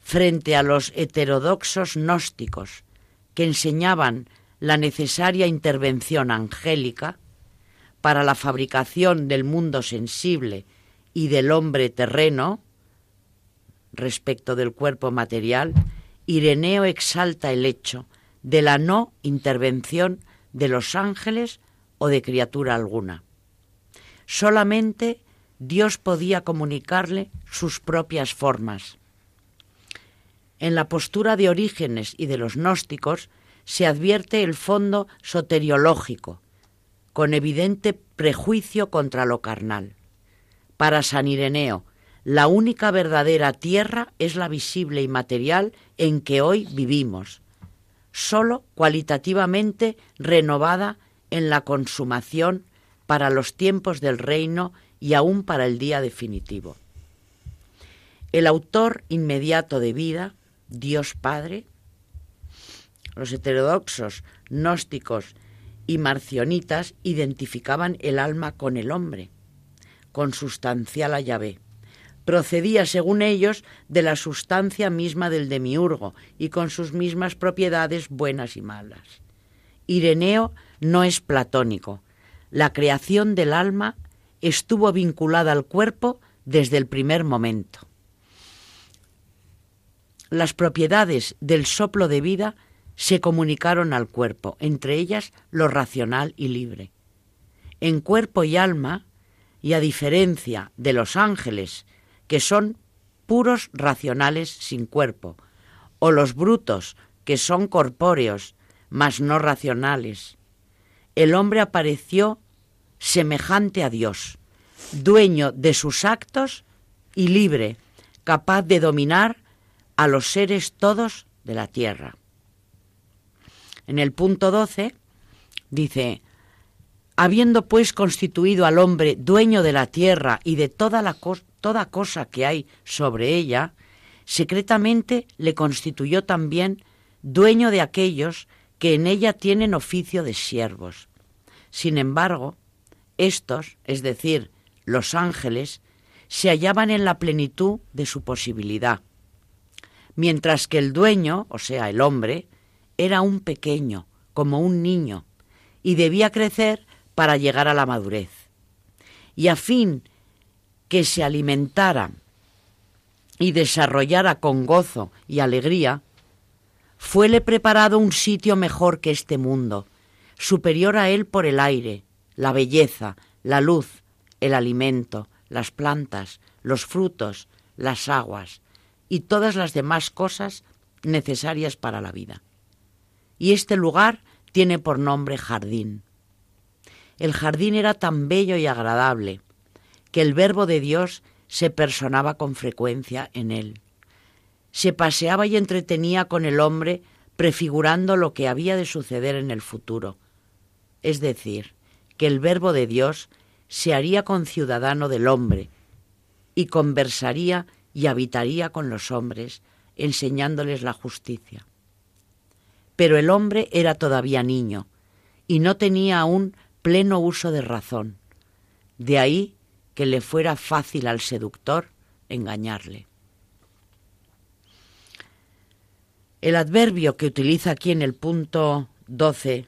Frente a los heterodoxos gnósticos, que enseñaban la necesaria intervención angélica para la fabricación del mundo sensible y del hombre terreno, respecto del cuerpo material, Ireneo exalta el hecho de la no intervención de los ángeles o de criatura alguna. Solamente Dios podía comunicarle sus propias formas, en la postura de Orígenes y de los gnósticos se advierte el fondo soteriológico, con evidente prejuicio contra lo carnal. Para San Ireneo, la única verdadera tierra es la visible y material en que hoy vivimos, sólo cualitativamente renovada en la consumación para los tiempos del reino y aún para el día definitivo. El autor inmediato de vida, Dios Padre, los heterodoxos, gnósticos y marcionitas identificaban el alma con el hombre, con sustancial a Yahvé. Procedía, según ellos, de la sustancia misma del demiurgo y con sus mismas propiedades buenas y malas. Ireneo no es platónico. La creación del alma estuvo vinculada al cuerpo desde el primer momento las propiedades del soplo de vida se comunicaron al cuerpo, entre ellas lo racional y libre. En cuerpo y alma, y a diferencia de los ángeles, que son puros racionales sin cuerpo, o los brutos, que son corpóreos, mas no racionales, el hombre apareció semejante a Dios, dueño de sus actos y libre, capaz de dominar a los seres todos de la tierra. En el punto 12 dice, habiendo pues constituido al hombre dueño de la tierra y de toda, la toda cosa que hay sobre ella, secretamente le constituyó también dueño de aquellos que en ella tienen oficio de siervos. Sin embargo, estos, es decir, los ángeles, se hallaban en la plenitud de su posibilidad, mientras que el dueño, o sea, el hombre, era un pequeño, como un niño, y debía crecer para llegar a la madurez. Y a fin que se alimentara y desarrollara con gozo y alegría, fuele preparado un sitio mejor que este mundo, superior a él por el aire, la belleza, la luz, el alimento, las plantas, los frutos, las aguas y todas las demás cosas necesarias para la vida. Y este lugar tiene por nombre jardín. El jardín era tan bello y agradable que el Verbo de Dios se personaba con frecuencia en él. Se paseaba y entretenía con el hombre prefigurando lo que había de suceder en el futuro. Es decir, que el Verbo de Dios se haría conciudadano del hombre y conversaría y habitaría con los hombres, enseñándoles la justicia. Pero el hombre era todavía niño y no tenía aún pleno uso de razón. De ahí que le fuera fácil al seductor engañarle. El adverbio que utiliza aquí en el punto 12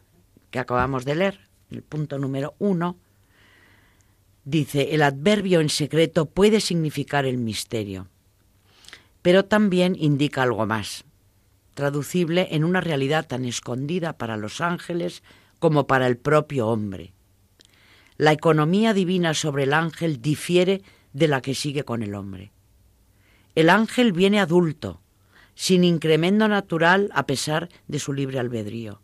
que acabamos de leer, el punto número 1, Dice, el adverbio en secreto puede significar el misterio, pero también indica algo más, traducible en una realidad tan escondida para los ángeles como para el propio hombre. La economía divina sobre el ángel difiere de la que sigue con el hombre. El ángel viene adulto, sin incremento natural a pesar de su libre albedrío.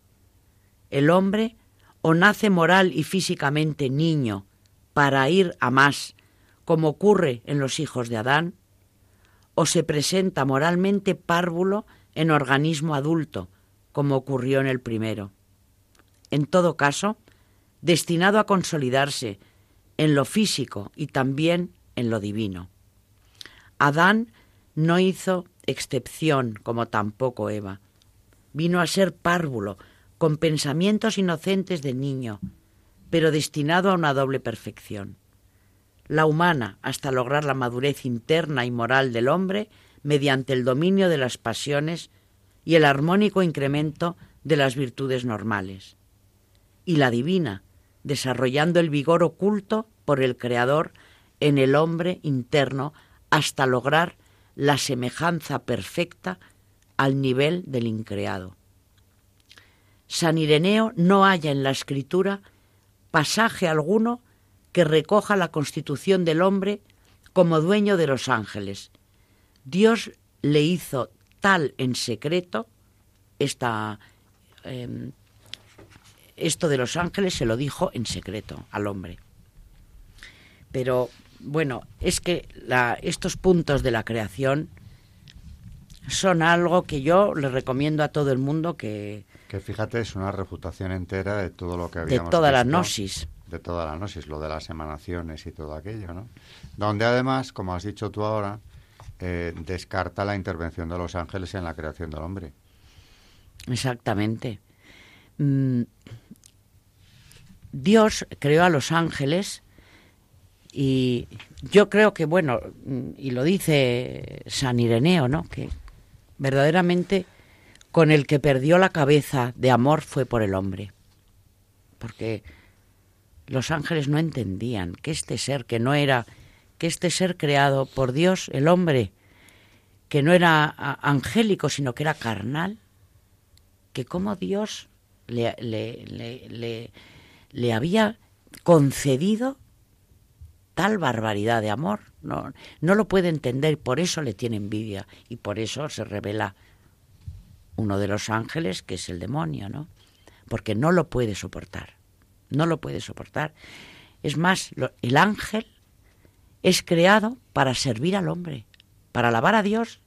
El hombre o nace moral y físicamente niño, para ir a más, como ocurre en los hijos de Adán, o se presenta moralmente párvulo en organismo adulto, como ocurrió en el primero. En todo caso, destinado a consolidarse en lo físico y también en lo divino. Adán no hizo excepción, como tampoco Eva. Vino a ser párvulo, con pensamientos inocentes de niño, pero destinado a una doble perfección. La humana hasta lograr la madurez interna y moral del hombre mediante el dominio de las pasiones y el armónico incremento de las virtudes normales. Y la divina, desarrollando el vigor oculto por el Creador en el hombre interno hasta lograr la semejanza perfecta al nivel del increado. San Ireneo no halla en la escritura pasaje alguno que recoja la constitución del hombre como dueño de los ángeles. Dios le hizo tal en secreto, esta, em, esto de los ángeles se lo dijo en secreto al hombre. Pero bueno, es que estos puntos de la creación son algo que yo le recomiendo a todo el mundo que, que fíjate, es una refutación entera de todo lo que habíamos De toda la gnosis. De toda la gnosis, lo de las emanaciones y todo aquello, ¿no? Donde además, como has dicho tú ahora, eh, descarta la intervención de los ángeles en la creación del hombre. Exactamente. Mm, Dios creó a los ángeles y yo creo que, bueno, mm, y lo dice San Ireneo, ¿no? Que verdaderamente con el que perdió la cabeza de amor fue por el hombre. Porque los ángeles no entendían que este ser que no era, que este ser creado por Dios, el hombre, que no era angélico, sino que era carnal, que como Dios le, le, le, había concedido tal barbaridad de amor. No, no lo puede entender, por eso le tiene envidia y por eso se revela uno de los ángeles, que es el demonio, ¿no? Porque no lo puede soportar, no lo puede soportar. Es más, el ángel es creado para servir al hombre, para alabar a Dios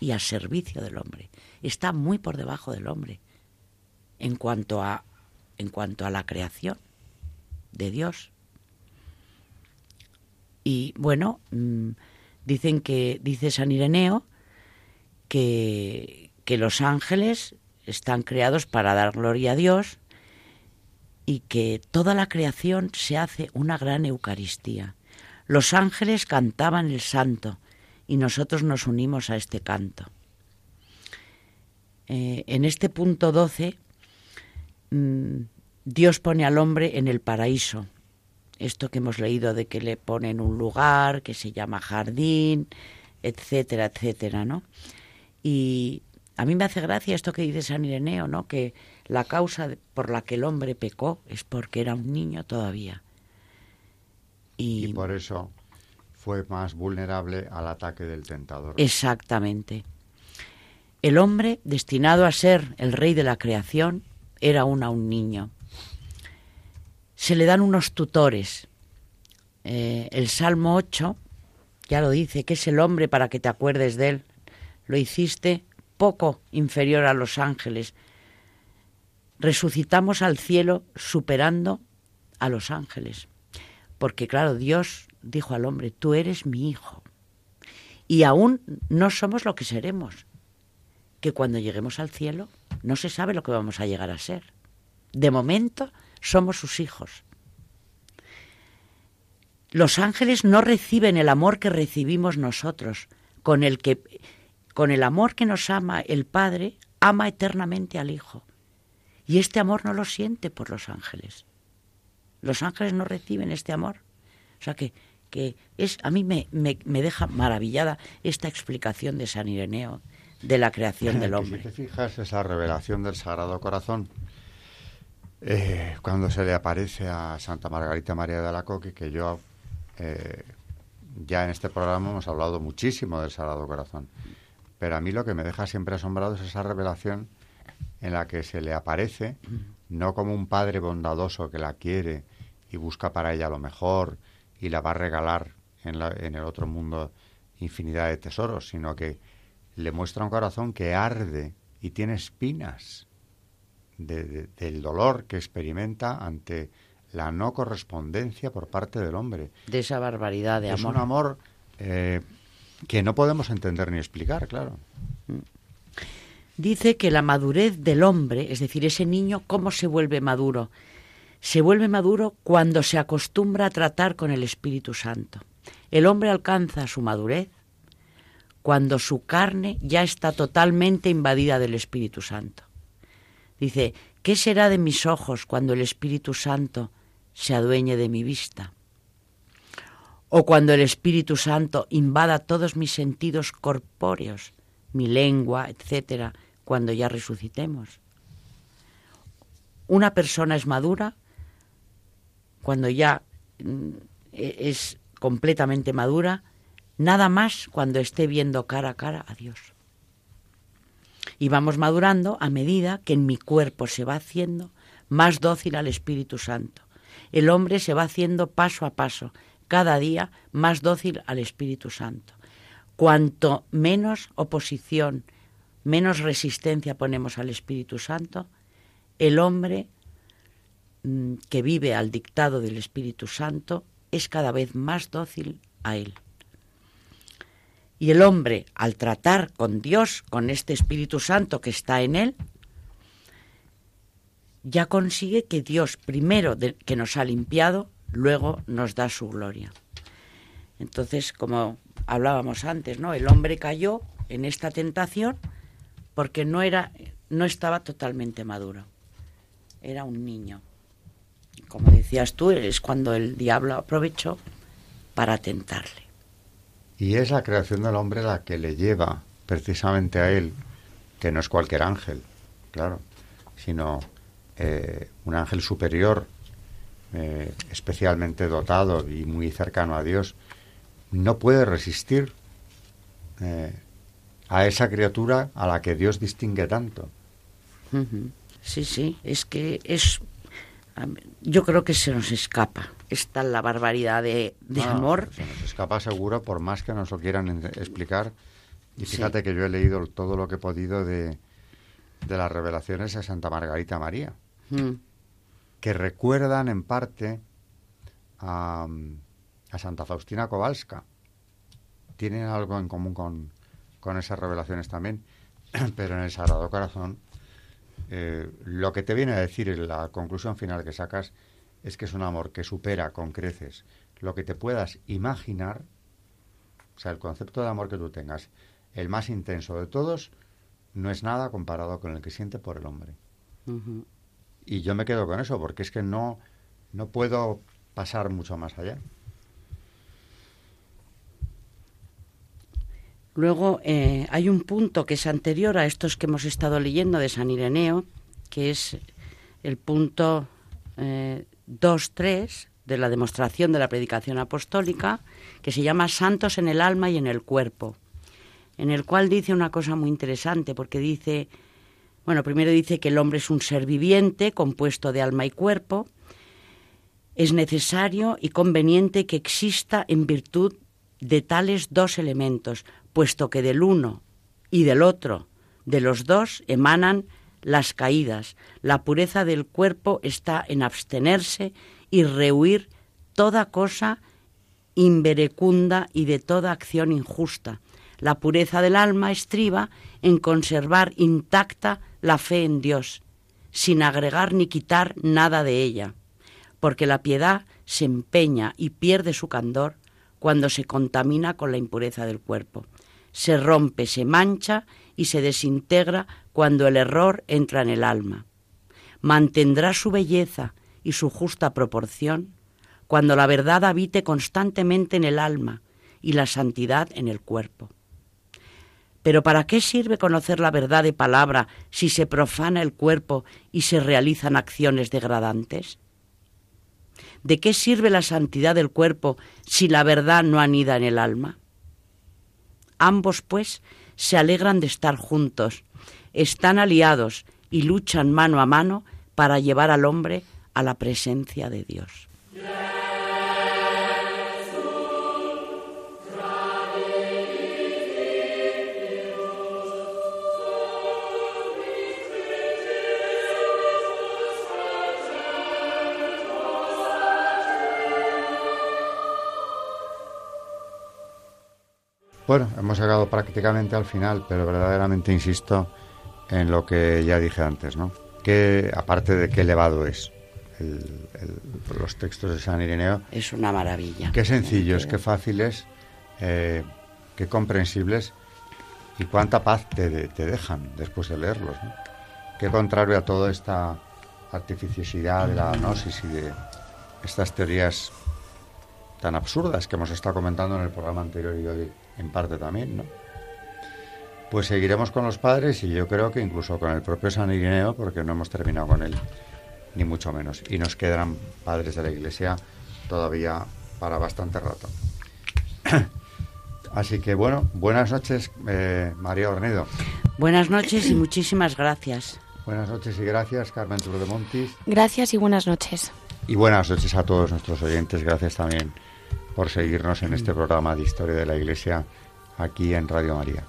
y al servicio del hombre. Está muy por debajo del hombre. en cuanto a en cuanto a la creación de Dios. Y bueno, mm, dicen que dice San Ireneo que, que los ángeles están creados para dar gloria a Dios y que toda la creación se hace una gran Eucaristía. Los ángeles cantaban el santo y nosotros nos unimos a este canto. Eh, en este punto 12, mm, Dios pone al hombre en el paraíso. Esto que hemos leído de que le ponen un lugar que se llama jardín, etcétera, etcétera, ¿no? Y a mí me hace gracia esto que dice San Ireneo, ¿no? Que la causa por la que el hombre pecó es porque era un niño todavía. Y, por eso fue más vulnerable al ataque del tentador. Exactamente. El hombre, destinado a ser el rey de la creación, era aún a un niño. Se le dan unos tutores. Eh, el Salmo 8 ya lo dice, que es el hombre para que te acuerdes de él. Lo hiciste poco inferior a los ángeles. Resucitamos al cielo superando a los ángeles. Porque claro, Dios dijo al hombre, tú eres mi hijo. Y aún no somos lo que seremos. Que cuando lleguemos al cielo no se sabe lo que vamos a llegar a ser. De momento somos sus hijos. Los ángeles no reciben el amor que recibimos nosotros, con el que con el amor que nos ama el Padre, ama eternamente al Hijo. Y este amor no lo siente por los ángeles. Los ángeles no reciben este amor. O sea que, que es, a mí me, me, deja maravillada esta explicación de San Ireneo de la creación del hombre. Si te fijas, esa revelación del Sagrado Corazón, eh, cuando se le aparece a Santa Margarita María de la Coque, que yo eh, ya en este programa hemos hablado muchísimo del Sagrado Corazón. Pero a mí lo que me deja siempre asombrado es esa revelación en la que se le aparece, no como un padre bondadoso que la quiere y busca para ella lo mejor y la va a regalar en, en el otro mundo infinidad de tesoros, sino que le muestra un corazón que arde y tiene espinas del dolor que experimenta ante la no correspondencia por parte del hombre. De esa barbaridad de amor. Es un amor eh, que no podemos entender ni explicar, claro. Dice que la madurez del hombre, es decir, ese niño, ¿cómo se vuelve maduro? Se vuelve maduro cuando se acostumbra a tratar con el Espíritu Santo. El hombre alcanza su madurez cuando su carne ya está totalmente invadida del Espíritu Santo. Dice, ¿qué será de mis ojos cuando el Espíritu Santo se adueñe de mi vista? o cuando el Espíritu Santo invada todos mis sentidos corpóreos, mi lengua, etcétera, cuando ya resucitemos. Una persona es madura cuando ya mm, e-, es completamente madura, nada más cuando esté viendo cara a cara a Dios. Y vamos madurando a medida que en mi cuerpo se va haciendo más dócil al Espíritu Santo. El hombre se va haciendo paso a paso, cada día más dócil al Espíritu Santo. Cuanto menos oposición, menos resistencia ponemos al Espíritu Santo, el hombre mm, que vive al dictado del Espíritu Santo es cada vez más dócil a él. Y el hombre, al tratar con Dios, con este Espíritu Santo que está en él, ya consigue que Dios, primero que nos ha limpiado, luego nos da su gloria. Entonces, como hablábamos antes, ¿no? El hombre cayó en esta tentación porque no era no estaba totalmente maduro. Era un niño. Como decías tú, es cuando el diablo aprovechó para tentarle. Y es la creación del hombre la que le lleva precisamente a él, que no es cualquier ángel, claro, sino eh, un ángel superior eh, especialmente dotado y muy cercano a Dios, no puede resistir eh, a esa criatura a la que Dios distingue tanto. Sí, sí, es que es... Yo creo que se nos escapa. Está la barbaridad de, amor. Se nos escapa seguro, por más que nos lo quieran explicar. Y fíjate que yo he leído todo lo que he podido de, de las revelaciones de Santa Margarita María, Mm. que recuerdan en parte a, a Santa Faustina Kowalska. Tienen algo en común con, con esas revelaciones también, pero en el Sagrado Corazón eh, lo que te viene a decir en la conclusión final que sacas es que es un amor que supera con creces lo que te puedas imaginar, o sea, el concepto de amor que tú tengas, el más intenso de todos, no es nada comparado con el que siente por el hombre. Y yo me quedo con eso, porque es que no, no puedo pasar mucho más allá. Luego eh, hay un punto que es anterior a estos que hemos estado leyendo de San Ireneo, que es el punto eh, 2.3 de la demostración de la predicación apostólica, que se llama Santos en el alma y en el cuerpo, en el cual dice una cosa muy interesante, porque dice, bueno, primero dice que el hombre es un ser viviente compuesto de alma y cuerpo, es necesario y conveniente que exista en virtud de tales dos elementos, puesto que del uno y del otro, de los dos, emanan las caídas. La pureza del cuerpo está en abstenerse y rehuir toda cosa inverecunda y de toda acción injusta. La pureza del alma estriba en conservar intacta la fe en Dios, sin agregar ni quitar nada de ella, porque la piedad se empeña y pierde su candor cuando se contamina con la impureza del cuerpo. Se rompe, se mancha y se desintegra cuando el error entra en el alma. Mantendrá su belleza y su justa proporción cuando la verdad habite constantemente en el alma y la santidad en el cuerpo. Pero ¿para qué sirve conocer la verdad de palabra si se profana el cuerpo y se realizan acciones degradantes? ¿De qué sirve la santidad del cuerpo si la verdad no anida en el alma? Ambos, pues, se alegran de estar juntos, están aliados y luchan mano a mano para llevar al hombre a la presencia de Dios. Bueno, hemos llegado prácticamente al final, pero verdaderamente insisto en lo que ya dije antes, ¿no? Que aparte de qué elevado es el- el- los textos de San Ireneo, Es una maravilla. qué sencillos, qué fáciles, eh, qué comprensibles y cuánta paz te, te dejan después de leerlos. ¿no? Qué contrario a toda esta artificiosidad de la gnosis y de estas teorías tan absurdas que hemos estado comentando en el programa anterior y hoy en parte también, ¿no? Pues seguiremos con los padres y yo creo que incluso con el propio San Ireneo, porque no hemos terminado con él, ni mucho menos. Y nos quedan padres de la Iglesia todavía para bastante rato. Así que bueno, buenas noches, eh, María Ornedo. Buenas noches y muchísimas gracias. Buenas noches y gracias, Carmen Turdemontis. Gracias y buenas noches. Y buenas noches a todos nuestros oyentes. Gracias también por seguirnos en este programa de Historia de la Iglesia aquí en Radio María.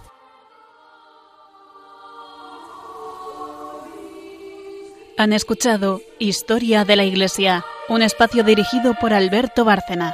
Han escuchado Historia de la Iglesia, un espacio dirigido por Alberto Bárcena.